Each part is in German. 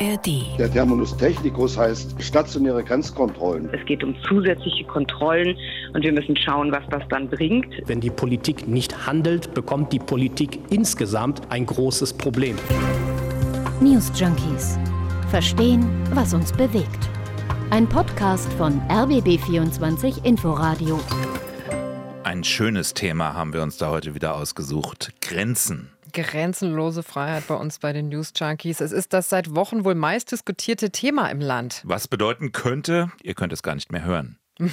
ARD. Der Terminus technicus heißt stationäre Grenzkontrollen. Es geht um zusätzliche Kontrollen und wir müssen schauen, was das dann bringt. Wenn die Politik nicht handelt, bekommt die Politik insgesamt ein großes Problem. News Junkies. Verstehen, was uns bewegt. Ein Podcast von RBB24 Inforadio. Ein schönes Thema haben wir uns da heute wieder ausgesucht. Grenzen. Grenzenlose Freiheit bei uns bei den News Junkies. Es ist das seit Wochen wohl meist diskutierte Thema im Land. Was bedeuten könnte, ihr könnt es gar nicht mehr hören.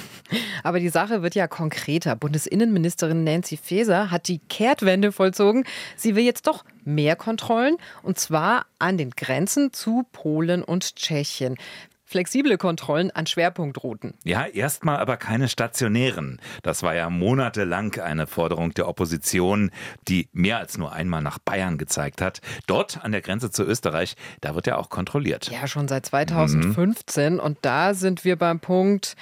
Aber die Sache wird ja konkreter. Bundesinnenministerin Nancy Faeser hat die Kehrtwende vollzogen. Sie will jetzt doch mehr Kontrollen und zwar an den Grenzen zu Polen und Tschechien flexible Kontrollen an Schwerpunktrouten. Ja, erstmal aber keine stationären. Das war ja monatelang eine Forderung der Opposition, die mehr als nur einmal nach Bayern gezeigt hat. Dort an der Grenze zu Österreich, da wird ja auch kontrolliert. Ja, schon seit 2015. Mhm. Und da sind wir beim Punkt,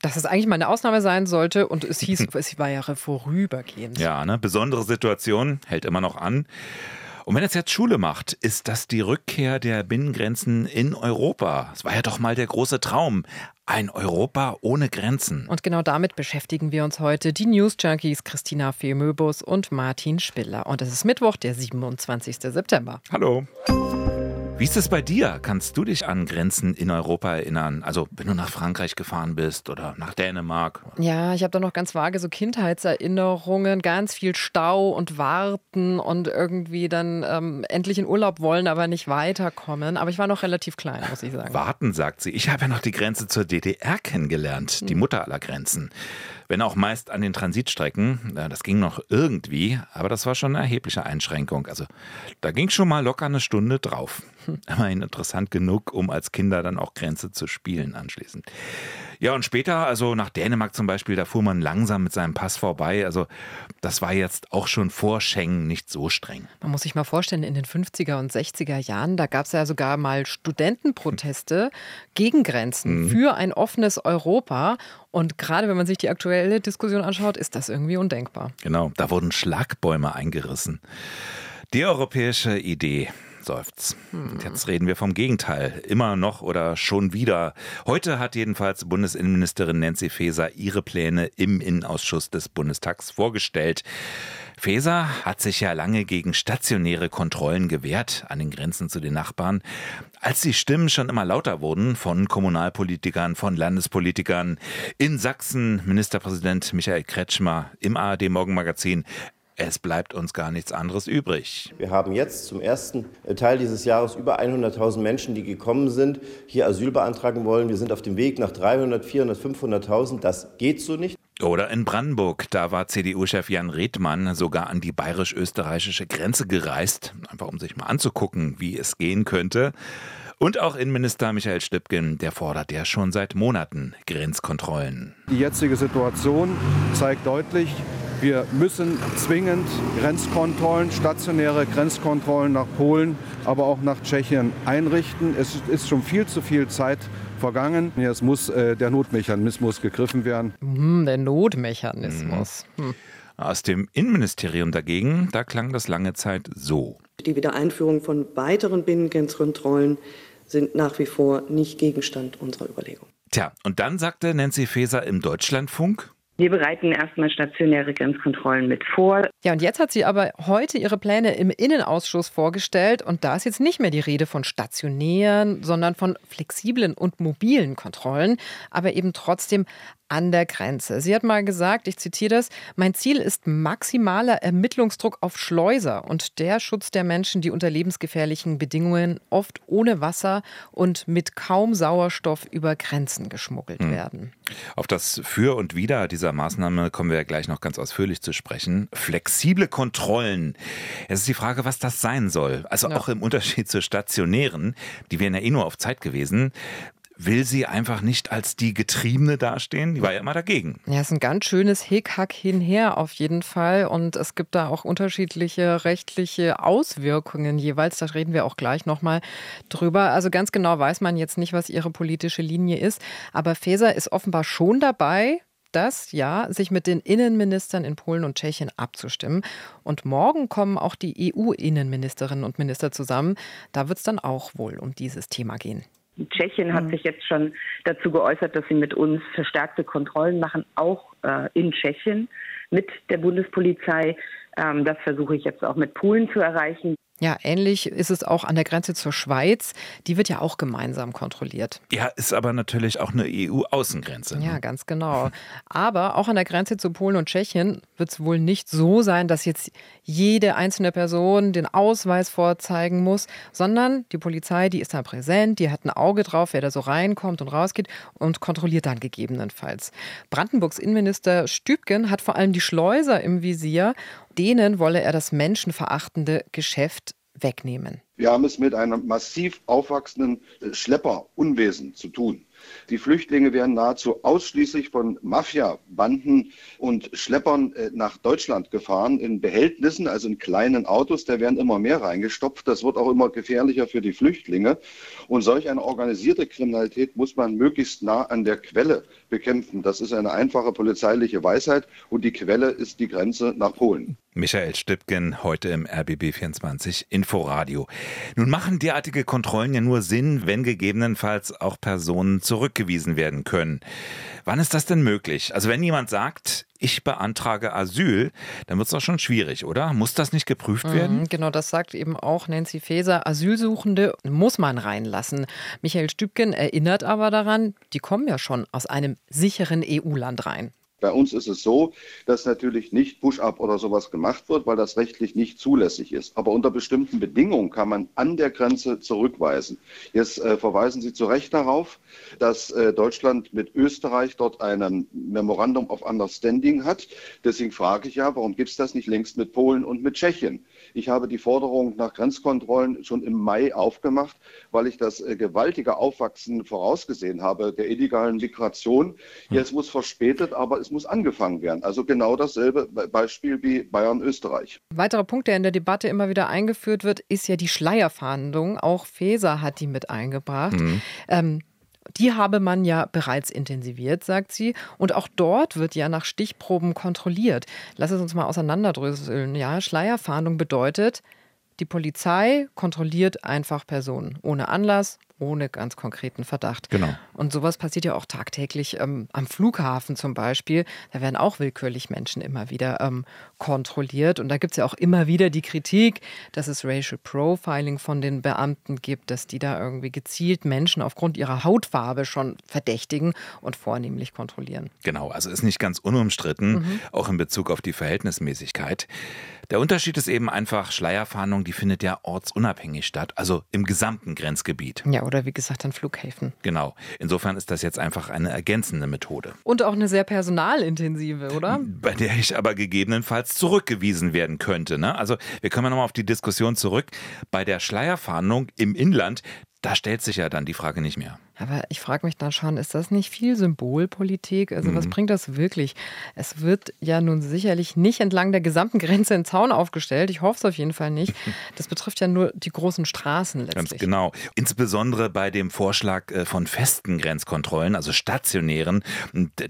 dass es eigentlich mal eine Ausnahme sein sollte und es hieß, es war ja vorübergehend. Ja, ne? besondere Situation hält immer noch an. Und wenn es jetzt Schule macht, ist das die Rückkehr der Binnengrenzen in Europa. Es war ja doch mal der große Traum. Ein Europa ohne Grenzen. Und genau damit beschäftigen wir uns heute. Die News Junkies Christina Fehlmöbus und Martin Spiller. Und es ist Mittwoch, der 27. September. Hallo. Wie ist es bei dir? Kannst du dich an Grenzen in Europa erinnern? Also, wenn du nach Frankreich gefahren bist oder nach Dänemark? Ja, ich habe da noch ganz vage so Kindheitserinnerungen, ganz viel Stau und Warten und irgendwie dann ähm, endlich in Urlaub wollen, aber nicht weiterkommen. Aber ich war noch relativ klein, muss ich sagen. Warten, sagt sie. Ich habe ja noch die Grenze zur DDR kennengelernt, die hm. Mutter aller Grenzen. Wenn auch meist an den Transitstrecken. Das ging noch irgendwie, aber das war schon eine erhebliche Einschränkung. Also da ging schon mal locker eine Stunde drauf. Immerhin interessant genug, um als Kinder dann auch Grenze zu spielen anschließend. Ja, und später, also nach Dänemark zum Beispiel, da fuhr man langsam mit seinem Pass vorbei. Also das war jetzt auch schon vor Schengen nicht so streng. Man muss sich mal vorstellen, in den 50er und 60er Jahren, da gab es ja sogar mal Studentenproteste gegen Grenzen mhm. für ein offenes Europa. Und gerade wenn man sich die aktuelle Diskussion anschaut, ist das irgendwie undenkbar. Genau, da wurden Schlagbäume eingerissen. Die europäische Idee seufzt. Hm. Jetzt reden wir vom Gegenteil. Immer noch oder schon wieder. Heute hat jedenfalls Bundesinnenministerin Nancy Faeser ihre Pläne im Innenausschuss des Bundestags vorgestellt. Faeser hat sich ja lange gegen stationäre Kontrollen gewehrt an den Grenzen zu den Nachbarn. Als die Stimmen schon immer lauter wurden von Kommunalpolitikern, von Landespolitikern, in Sachsen Ministerpräsident Michael Kretschmer im ARD Morgenmagazin es bleibt uns gar nichts anderes übrig. Wir haben jetzt zum ersten Teil dieses Jahres über 100.000 Menschen, die gekommen sind, hier Asyl beantragen wollen. Wir sind auf dem Weg nach 300, 400, 500.000. Das geht so nicht. Oder in Brandenburg, da war CDU-Chef Jan Redmann sogar an die bayerisch-österreichische Grenze gereist, einfach um sich mal anzugucken, wie es gehen könnte. Und auch Innenminister Michael Stübgen, der fordert ja schon seit Monaten Grenzkontrollen. Die jetzige Situation zeigt deutlich, wir müssen zwingend Grenzkontrollen, stationäre Grenzkontrollen nach Polen, aber auch nach Tschechien einrichten. Es ist schon viel zu viel Zeit vergangen. Jetzt muss äh, der Notmechanismus gegriffen werden. Mm, der Notmechanismus. Hm. Aus dem Innenministerium dagegen, da klang das lange Zeit so. Die Wiedereinführung von weiteren Binnengrenzkontrollen sind nach wie vor nicht Gegenstand unserer Überlegung. Tja, und dann sagte Nancy Faeser im Deutschlandfunk, wir bereiten erstmal stationäre Grenzkontrollen mit vor. Ja, und jetzt hat sie aber heute ihre Pläne im Innenausschuss vorgestellt und da ist jetzt nicht mehr die Rede von stationären, sondern von flexiblen und mobilen Kontrollen, aber eben trotzdem an der Grenze. Sie hat mal gesagt, ich zitiere das, mein Ziel ist maximaler Ermittlungsdruck auf Schleuser und der Schutz der Menschen, die unter lebensgefährlichen Bedingungen oft ohne Wasser und mit kaum Sauerstoff über Grenzen geschmuggelt hm. werden. Auf das Für und Wider dieser Maßnahme kommen wir ja gleich noch ganz ausführlich zu sprechen. Flexible Kontrollen. Es ist die Frage, was das sein soll. Also ja. auch im Unterschied zu stationären, die wären ja eh nur auf Zeit gewesen will sie einfach nicht als die Getriebene dastehen? Die war ja immer dagegen. Ja, es ist ein ganz schönes Hickhack hinher auf jeden Fall. Und es gibt da auch unterschiedliche rechtliche Auswirkungen jeweils. Da reden wir auch gleich nochmal drüber. Also ganz genau weiß man jetzt nicht, was ihre politische Linie ist. Aber Faeser ist offenbar schon dabei, das, ja, sich mit den Innenministern in Polen und Tschechien abzustimmen. Und morgen kommen auch die EU-Innenministerinnen und Minister zusammen. Da wird es dann auch wohl um dieses Thema gehen. Tschechien hat mhm. sich jetzt schon dazu geäußert, dass sie mit uns verstärkte Kontrollen machen, auch äh, in Tschechien mit der Bundespolizei. Ähm, das versuche ich jetzt auch mit Polen zu erreichen. Ja, ähnlich ist es auch an der Grenze zur Schweiz. Die wird ja auch gemeinsam kontrolliert. Ja, ist aber natürlich auch eine EU-Außengrenze. Ne? Ja, ganz genau. Aber auch an der Grenze zu Polen und Tschechien wird es wohl nicht so sein, dass jetzt jede einzelne Person den Ausweis vorzeigen muss, sondern die Polizei, die ist da präsent, die hat ein Auge drauf, wer da so reinkommt und rausgeht und kontrolliert dann gegebenenfalls. Brandenburgs Innenminister Stübgen hat vor allem die Schleuser im Visier denen wolle er das menschenverachtende Geschäft wegnehmen. Wir haben es mit einem massiv aufwachsenden Schlepperunwesen zu tun. Die Flüchtlinge werden nahezu ausschließlich von Mafia-Banden und Schleppern äh, nach Deutschland gefahren, in Behältnissen, also in kleinen Autos. Da werden immer mehr reingestopft. Das wird auch immer gefährlicher für die Flüchtlinge. Und solch eine organisierte Kriminalität muss man möglichst nah an der Quelle bekämpfen. Das ist eine einfache polizeiliche Weisheit. Und die Quelle ist die Grenze nach Polen. Michael Stübgen heute im RBB24 Inforadio. Nun machen derartige Kontrollen ja nur Sinn, wenn gegebenenfalls auch Personen zurückgewiesen werden können. Wann ist das denn möglich? Also wenn jemand sagt, ich beantrage Asyl, dann wird es doch schon schwierig, oder? Muss das nicht geprüft mhm, werden? Genau, das sagt eben auch Nancy Faeser. Asylsuchende muss man reinlassen. Michael Stübgen erinnert aber daran, die kommen ja schon aus einem sicheren EU-Land rein. Bei uns ist es so, dass natürlich nicht Push-up oder sowas gemacht wird, weil das rechtlich nicht zulässig ist. Aber unter bestimmten Bedingungen kann man an der Grenze zurückweisen. Jetzt äh, verweisen Sie zu Recht darauf, dass äh, Deutschland mit Österreich dort ein Memorandum of Understanding hat. Deswegen frage ich ja, warum gibt es das nicht längst mit Polen und mit Tschechien? Ich habe die Forderung nach Grenzkontrollen schon im Mai aufgemacht, weil ich das äh, gewaltige Aufwachsen vorausgesehen habe der illegalen Migration. Jetzt muss verspätet, aber es muss angefangen werden. Also genau dasselbe Beispiel wie Bayern-Österreich. Weiterer Punkt, der in der Debatte immer wieder eingeführt wird, ist ja die Schleierfahndung. Auch Feser hat die mit eingebracht. Mhm. Ähm, die habe man ja bereits intensiviert, sagt sie. Und auch dort wird ja nach Stichproben kontrolliert. Lass es uns mal auseinanderdröseln. Ja, Schleierfahndung bedeutet, die Polizei kontrolliert einfach Personen ohne Anlass, ohne ganz konkreten Verdacht. Genau. Und sowas passiert ja auch tagtäglich ähm, am Flughafen zum Beispiel. Da werden auch willkürlich Menschen immer wieder ähm, kontrolliert. Und da gibt es ja auch immer wieder die Kritik, dass es Racial Profiling von den Beamten gibt, dass die da irgendwie gezielt Menschen aufgrund ihrer Hautfarbe schon verdächtigen und vornehmlich kontrollieren. Genau, also ist nicht ganz unumstritten, mhm. auch in Bezug auf die Verhältnismäßigkeit. Der Unterschied ist eben einfach, Schleierfahndung, die findet ja ortsunabhängig statt, also im gesamten Grenzgebiet. Ja, oder wie gesagt an Flughäfen. Genau. Insofern ist das jetzt einfach eine ergänzende Methode. Und auch eine sehr personalintensive, oder? Bei der ich aber gegebenenfalls zurückgewiesen werden könnte. Ne? Also wir kommen nochmal auf die Diskussion zurück. Bei der Schleierfahndung im Inland, da stellt sich ja dann die Frage nicht mehr. Aber ich frage mich dann schon, ist das nicht viel Symbolpolitik? Also mhm. was bringt das wirklich? Es wird ja nun sicherlich nicht entlang der gesamten Grenze in Zaun aufgestellt. Ich hoffe es auf jeden Fall nicht. Das betrifft ja nur die großen Straßen letztlich. Ganz genau. Insbesondere bei dem Vorschlag äh, von festen Grenzkontrollen, also stationären.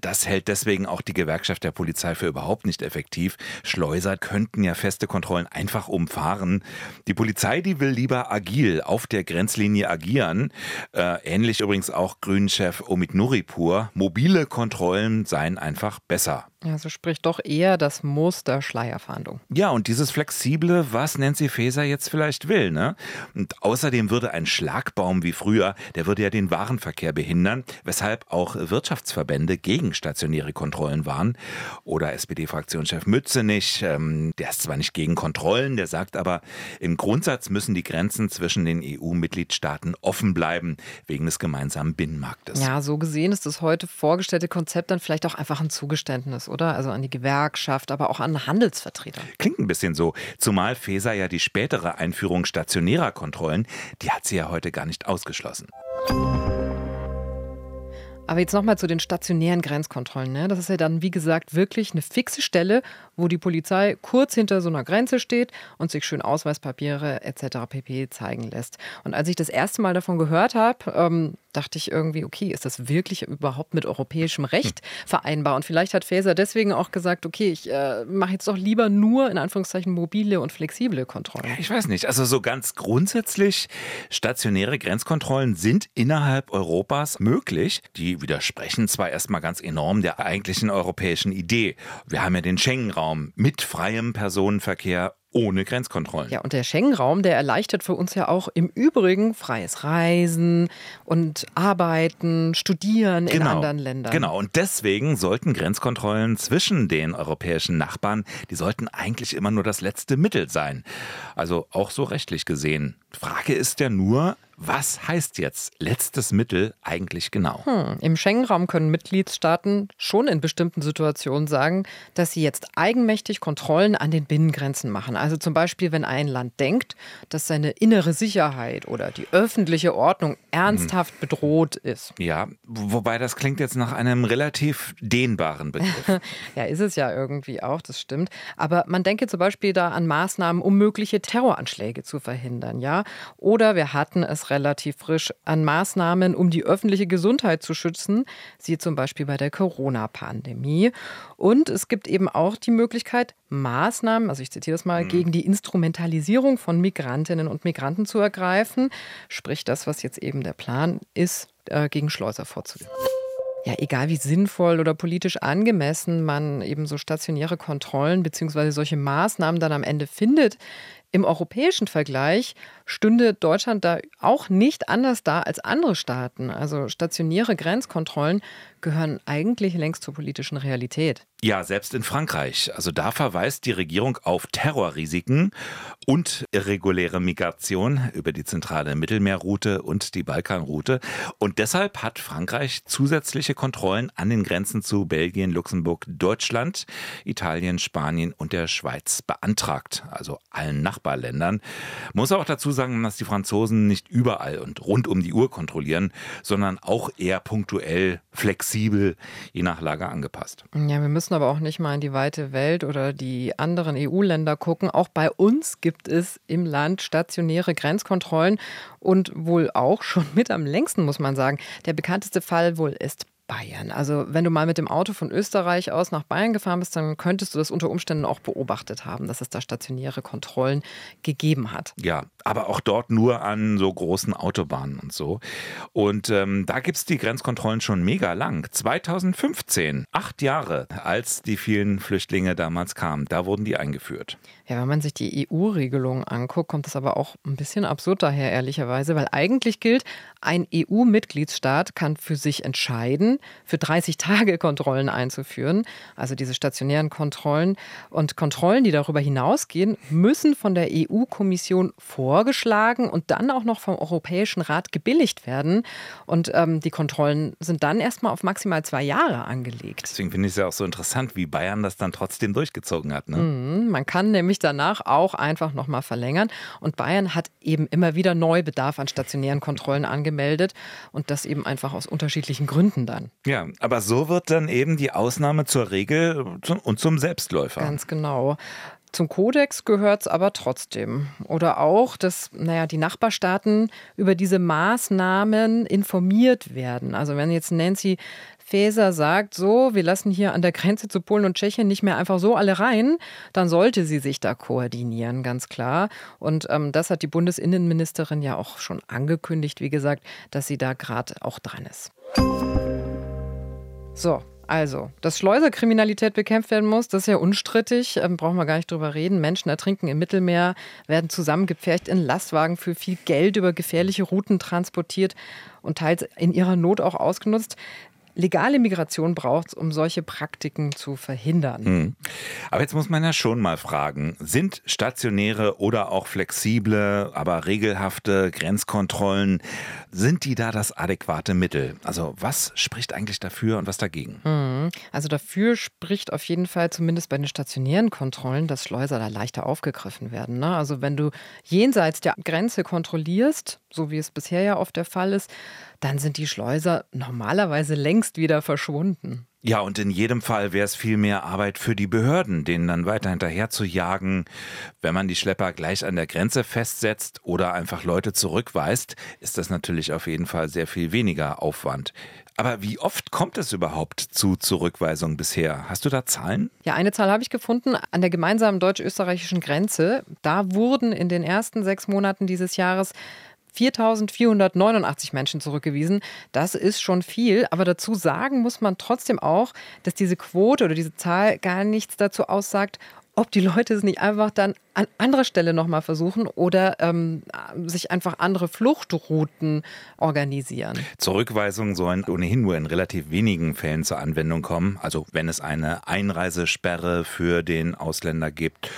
Das hält deswegen auch die Gewerkschaft der Polizei für überhaupt nicht effektiv. Schleuser könnten ja feste Kontrollen einfach umfahren. Die Polizei, die will lieber agil auf der Grenzlinie agieren. Äh, ähnlich übrigens übrigens auch Grünen-Chef Omid Nuripur. Mobile Kontrollen seien einfach besser. Ja, so spricht doch eher das Muster Schleierfahndung. Ja, und dieses Flexible, was Nancy Faeser jetzt vielleicht will. Ne? Und außerdem würde ein Schlagbaum wie früher, der würde ja den Warenverkehr behindern, weshalb auch Wirtschaftsverbände gegen stationäre Kontrollen waren. Oder SPD-Fraktionschef Mützenich, ähm, der ist zwar nicht gegen Kontrollen, der sagt aber, im Grundsatz müssen die Grenzen zwischen den EU-Mitgliedstaaten offen bleiben, wegen des gemeinsamen Binnenmarktes. Ja, so gesehen ist das heute vorgestellte Konzept dann vielleicht auch einfach ein Zugeständnis oder? Also an die Gewerkschaft, aber auch an Handelsvertreter. Klingt ein bisschen so. Zumal Feser ja die spätere Einführung stationärer Kontrollen, die hat sie ja heute gar nicht ausgeschlossen. Aber jetzt nochmal zu den stationären Grenzkontrollen. Ne? Das ist ja dann, wie gesagt, wirklich eine fixe Stelle, wo die Polizei kurz hinter so einer Grenze steht und sich schön Ausweispapiere etc. pp. zeigen lässt. Und als ich das erste Mal davon gehört habe, ähm, dachte ich irgendwie, okay, ist das wirklich überhaupt mit europäischem Recht vereinbar? Und vielleicht hat Faeser deswegen auch gesagt, okay, ich äh, mache jetzt doch lieber nur in Anführungszeichen mobile und flexible Kontrollen. Ich weiß nicht. Also so ganz grundsätzlich, stationäre Grenzkontrollen sind innerhalb Europas möglich. Die widersprechen zwar erstmal ganz enorm der eigentlichen europäischen Idee. Wir haben ja den Schengen-Raum mit freiem Personenverkehr ohne Grenzkontrollen. Ja, und der Schengen-Raum, der erleichtert für uns ja auch im Übrigen freies Reisen und Arbeiten, Studieren genau, in anderen Ländern. Genau, und deswegen sollten Grenzkontrollen zwischen den europäischen Nachbarn, die sollten eigentlich immer nur das letzte Mittel sein. Also auch so rechtlich gesehen. Frage ist ja nur, was heißt jetzt letztes Mittel eigentlich genau? Hm. Im Schengen-Raum können Mitgliedstaaten schon in bestimmten Situationen sagen, dass sie jetzt eigenmächtig Kontrollen an den Binnengrenzen machen. Also zum Beispiel, wenn ein Land denkt, dass seine innere Sicherheit oder die öffentliche Ordnung ernsthaft bedroht ist. Ja, wobei das klingt jetzt nach einem relativ dehnbaren Begriff. ja, ist es ja irgendwie auch, das stimmt. Aber man denke zum Beispiel da an Maßnahmen, um mögliche Terroranschläge zu verhindern, ja. Oder wir hatten es relativ frisch an Maßnahmen, um die öffentliche Gesundheit zu schützen, siehe zum Beispiel bei der Corona-Pandemie. Und es gibt eben auch die Möglichkeit, Maßnahmen, also ich zitiere das mal. Gegen die Instrumentalisierung von Migrantinnen und Migranten zu ergreifen. Sprich, das, was jetzt eben der Plan ist, äh, gegen Schleuser vorzugehen ja, egal wie sinnvoll oder politisch angemessen man eben so stationäre Kontrollen bzw. solche Maßnahmen dann am Ende findet, im europäischen Vergleich stünde Deutschland da auch nicht anders da als andere Staaten. Also stationäre Grenzkontrollen gehören eigentlich längst zur politischen Realität. Ja, selbst in Frankreich. Also da verweist die Regierung auf Terrorrisiken und irreguläre Migration über die zentrale Mittelmeerroute und die Balkanroute. Und deshalb hat Frankreich zusätzliche Kontrollen an den Grenzen zu Belgien, Luxemburg, Deutschland, Italien, Spanien und der Schweiz beantragt. Also allen Nachbarländern. Muss auch dazu sagen, dass die Franzosen nicht überall und rund um die Uhr kontrollieren, sondern auch eher punktuell flexibel flexibel, je nach Lage angepasst. Ja, wir müssen aber auch nicht mal in die weite Welt oder die anderen EU-Länder gucken. Auch bei uns gibt es im Land stationäre Grenzkontrollen und wohl auch schon mit am längsten, muss man sagen. Der bekannteste Fall wohl ist Bayern. Also wenn du mal mit dem Auto von Österreich aus nach Bayern gefahren bist, dann könntest du das unter Umständen auch beobachtet haben, dass es da stationäre Kontrollen gegeben hat. Ja, aber auch dort nur an so großen Autobahnen und so. Und ähm, da gibt es die Grenzkontrollen schon mega lang. 2015, acht Jahre, als die vielen Flüchtlinge damals kamen, da wurden die eingeführt. Ja, wenn man sich die EU-Regelung anguckt, kommt das aber auch ein bisschen absurd daher, ehrlicherweise, weil eigentlich gilt, ein EU-Mitgliedsstaat kann für sich entscheiden, für 30 Tage Kontrollen einzuführen, also diese stationären Kontrollen. Und Kontrollen, die darüber hinausgehen, müssen von der EU-Kommission vorgeschlagen und dann auch noch vom Europäischen Rat gebilligt werden. Und ähm, die Kontrollen sind dann erstmal auf maximal zwei Jahre angelegt. Deswegen finde ich es ja auch so interessant, wie Bayern das dann trotzdem durchgezogen hat. Ne? Mhm, man kann nämlich danach auch einfach nochmal verlängern. Und Bayern hat eben immer wieder Neubedarf an stationären Kontrollen angemeldet und das eben einfach aus unterschiedlichen Gründen dann. Ja, aber so wird dann eben die Ausnahme zur Regel und zum Selbstläufer. Ganz genau. Zum Kodex gehört es aber trotzdem. Oder auch, dass naja, die Nachbarstaaten über diese Maßnahmen informiert werden. Also wenn jetzt Nancy Faeser sagt, so, wir lassen hier an der Grenze zu Polen und Tschechien nicht mehr einfach so alle rein, dann sollte sie sich da koordinieren, ganz klar. Und ähm, das hat die Bundesinnenministerin ja auch schon angekündigt, wie gesagt, dass sie da gerade auch dran ist. So, also, dass Schleuserkriminalität bekämpft werden muss, das ist ja unstrittig, ähm, brauchen wir gar nicht drüber reden. Menschen ertrinken im Mittelmeer, werden zusammengepfercht in Lastwagen für viel Geld über gefährliche Routen transportiert und teils in ihrer Not auch ausgenutzt legale Migration braucht es, um solche Praktiken zu verhindern. Hm. Aber jetzt muss man ja schon mal fragen, sind stationäre oder auch flexible, aber regelhafte Grenzkontrollen, sind die da das adäquate Mittel? Also was spricht eigentlich dafür und was dagegen? Hm. Also dafür spricht auf jeden Fall zumindest bei den stationären Kontrollen, dass Schleuser da leichter aufgegriffen werden. Ne? Also wenn du jenseits der Grenze kontrollierst, so wie es bisher ja oft der Fall ist, dann sind die Schleuser normalerweise längst wieder verschwunden. Ja, und in jedem Fall wäre es viel mehr Arbeit für die Behörden, denen dann weiter hinterher zu jagen. Wenn man die Schlepper gleich an der Grenze festsetzt oder einfach Leute zurückweist, ist das natürlich auf jeden Fall sehr viel weniger Aufwand. Aber wie oft kommt es überhaupt zu Zurückweisungen bisher? Hast du da Zahlen? Ja, eine Zahl habe ich gefunden. An der gemeinsamen deutsch-österreichischen Grenze, da wurden in den ersten sechs Monaten dieses Jahres 4.489 Menschen zurückgewiesen. Das ist schon viel, aber dazu sagen muss man trotzdem auch, dass diese Quote oder diese Zahl gar nichts dazu aussagt, ob die Leute es nicht einfach dann an anderer Stelle nochmal versuchen oder ähm, sich einfach andere Fluchtrouten organisieren. Zurückweisungen sollen ohnehin nur in relativ wenigen Fällen zur Anwendung kommen. Also wenn es eine Einreisesperre für den Ausländer gibt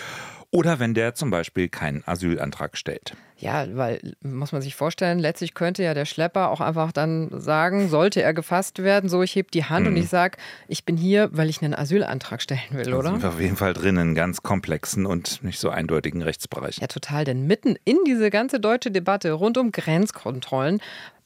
oder wenn der zum Beispiel keinen Asylantrag stellt. Ja, weil muss man sich vorstellen, letztlich könnte ja der Schlepper auch einfach dann sagen, sollte er gefasst werden, so ich heb die Hand mhm. und ich sage, ich bin hier, weil ich einen Asylantrag stellen will, da oder? Sind wir auf jeden Fall drin in ganz komplexen und nicht so eindeutigen Rechtsbereichen. Ja, total, denn mitten in diese ganze deutsche Debatte rund um Grenzkontrollen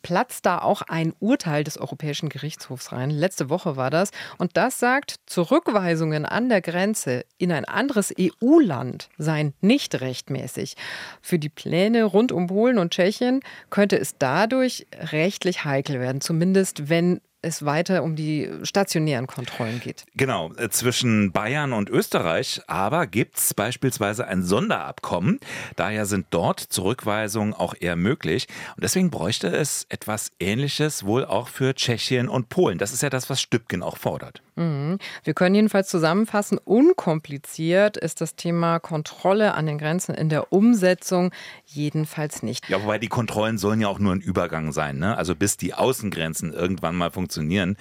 platzt da auch ein Urteil des Europäischen Gerichtshofs rein. Letzte Woche war das. Und das sagt, Zurückweisungen an der Grenze in ein anderes EU-Land seien nicht rechtmäßig. Für die Pläne rund um Polen und Tschechien könnte es dadurch rechtlich heikel werden, zumindest wenn es weiter um die stationären Kontrollen geht. Genau, äh, zwischen Bayern und Österreich aber gibt es beispielsweise ein Sonderabkommen. Daher sind dort Zurückweisungen auch eher möglich. Und deswegen bräuchte es etwas Ähnliches wohl auch für Tschechien und Polen. Das ist ja das, was Stübgen auch fordert. Mhm. Wir können jedenfalls zusammenfassen, unkompliziert ist das Thema Kontrolle an den Grenzen in der Umsetzung jedenfalls nicht. Ja, wobei die Kontrollen sollen ja auch nur ein Übergang sein, ne? also bis die Außengrenzen irgendwann mal funktionieren.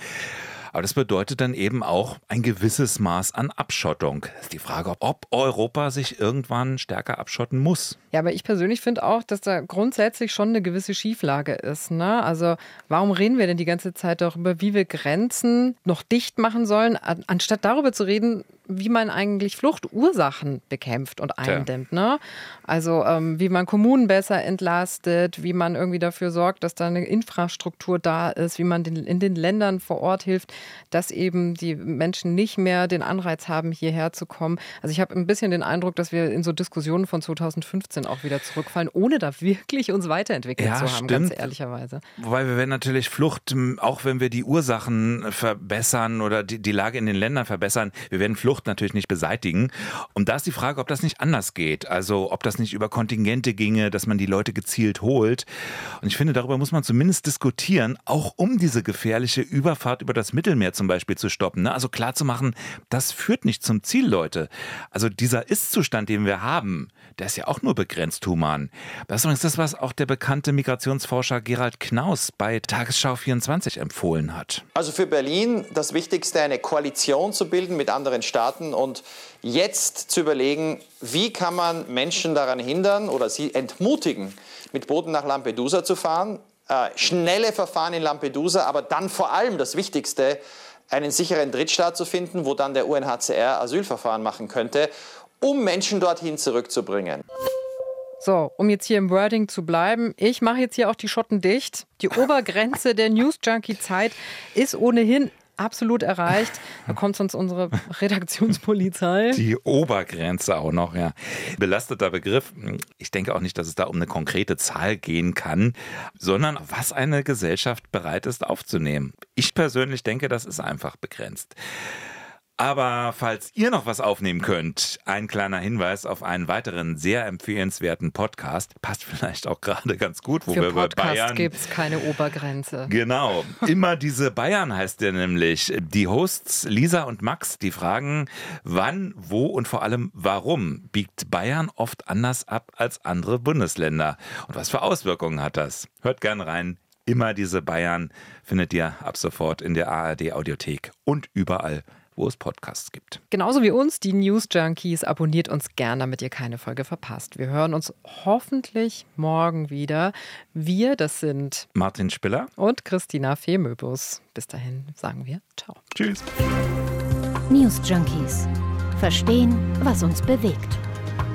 Aber das bedeutet dann eben auch ein gewisses Maß an Abschottung. Das ist die Frage, ob Europa sich irgendwann stärker abschotten muss. Ja, aber ich persönlich finde auch, dass da grundsätzlich schon eine gewisse Schieflage ist. Ne? Also warum reden wir denn die ganze Zeit darüber, wie wir Grenzen noch dicht machen sollen, anstatt darüber zu reden, wie man eigentlich Fluchtursachen bekämpft und eindämmt. Ne? Also ähm, wie man Kommunen besser entlastet, wie man irgendwie dafür sorgt, dass da eine Infrastruktur da ist, wie man den, in den Ländern vor Ort hilft, dass eben die Menschen nicht mehr den Anreiz haben, hierher zu kommen. Also ich habe ein bisschen den Eindruck, dass wir in so Diskussionen von 2015 auch wieder zurückfallen, ohne da wirklich uns weiterentwickelt ja, zu haben, stimmt. ganz ehrlicherweise. Wobei wir werden natürlich Flucht, auch wenn wir die Ursachen verbessern oder die, die Lage in den Ländern verbessern, wir werden Flucht natürlich nicht beseitigen. Und da ist die Frage, ob das nicht anders geht. Also ob das nicht über Kontingente ginge, dass man die Leute gezielt holt. Und ich finde, darüber muss man zumindest diskutieren, auch um diese gefährliche Überfahrt über das Mittelmeer zum Beispiel zu stoppen. Ne? Also klar zu machen, das führt nicht zum Ziel, Leute. Also dieser Ist-Zustand, den wir haben, der ist ja auch nur begrenzt human. Das ist übrigens das, was auch der bekannte Migrationsforscher Gerald Knaus bei Tagesschau 24 empfohlen hat. Also für Berlin das Wichtigste, eine Koalition zu bilden mit anderen Staaten und jetzt zu überlegen, wie kann man Menschen daran hindern oder sie entmutigen, mit Booten nach Lampedusa zu fahren. Äh, schnelle Verfahren in Lampedusa, aber dann vor allem das Wichtigste, einen sicheren Drittstaat zu finden, wo dann der UNHCR Asylverfahren machen könnte um Menschen dorthin zurückzubringen. So, um jetzt hier im Wording zu bleiben, ich mache jetzt hier auch die Schotten dicht. Die Obergrenze der News Junkie Zeit ist ohnehin absolut erreicht. Da kommt sonst unsere Redaktionspolizei. Die Obergrenze auch noch, ja. Belasteter Begriff. Ich denke auch nicht, dass es da um eine konkrete Zahl gehen kann, sondern was eine Gesellschaft bereit ist aufzunehmen. Ich persönlich denke, das ist einfach begrenzt. Aber falls ihr noch was aufnehmen könnt, ein kleiner Hinweis auf einen weiteren sehr empfehlenswerten Podcast. Passt vielleicht auch gerade ganz gut, wo Für wir Podcast bei Bayern. gibt es keine Obergrenze. Genau. Immer diese Bayern heißt der nämlich. Die Hosts Lisa und Max, die fragen, wann, wo und vor allem warum biegt Bayern oft anders ab als andere Bundesländer? Und was für Auswirkungen hat das? Hört gern rein. Immer diese Bayern findet ihr ab sofort in der ARD Audiothek und überall, wo es Podcasts gibt. Genauso wie uns, die News Junkies, abonniert uns gern, damit ihr keine Folge verpasst. Wir hören uns hoffentlich morgen wieder. Wir, das sind Martin Spiller und Christina Fehmöbus. Bis dahin sagen wir Ciao. Tschüss. News Junkies. Verstehen, was uns bewegt.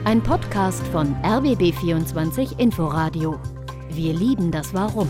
Ein Podcast von RBB24 Inforadio. Wir lieben das Warum.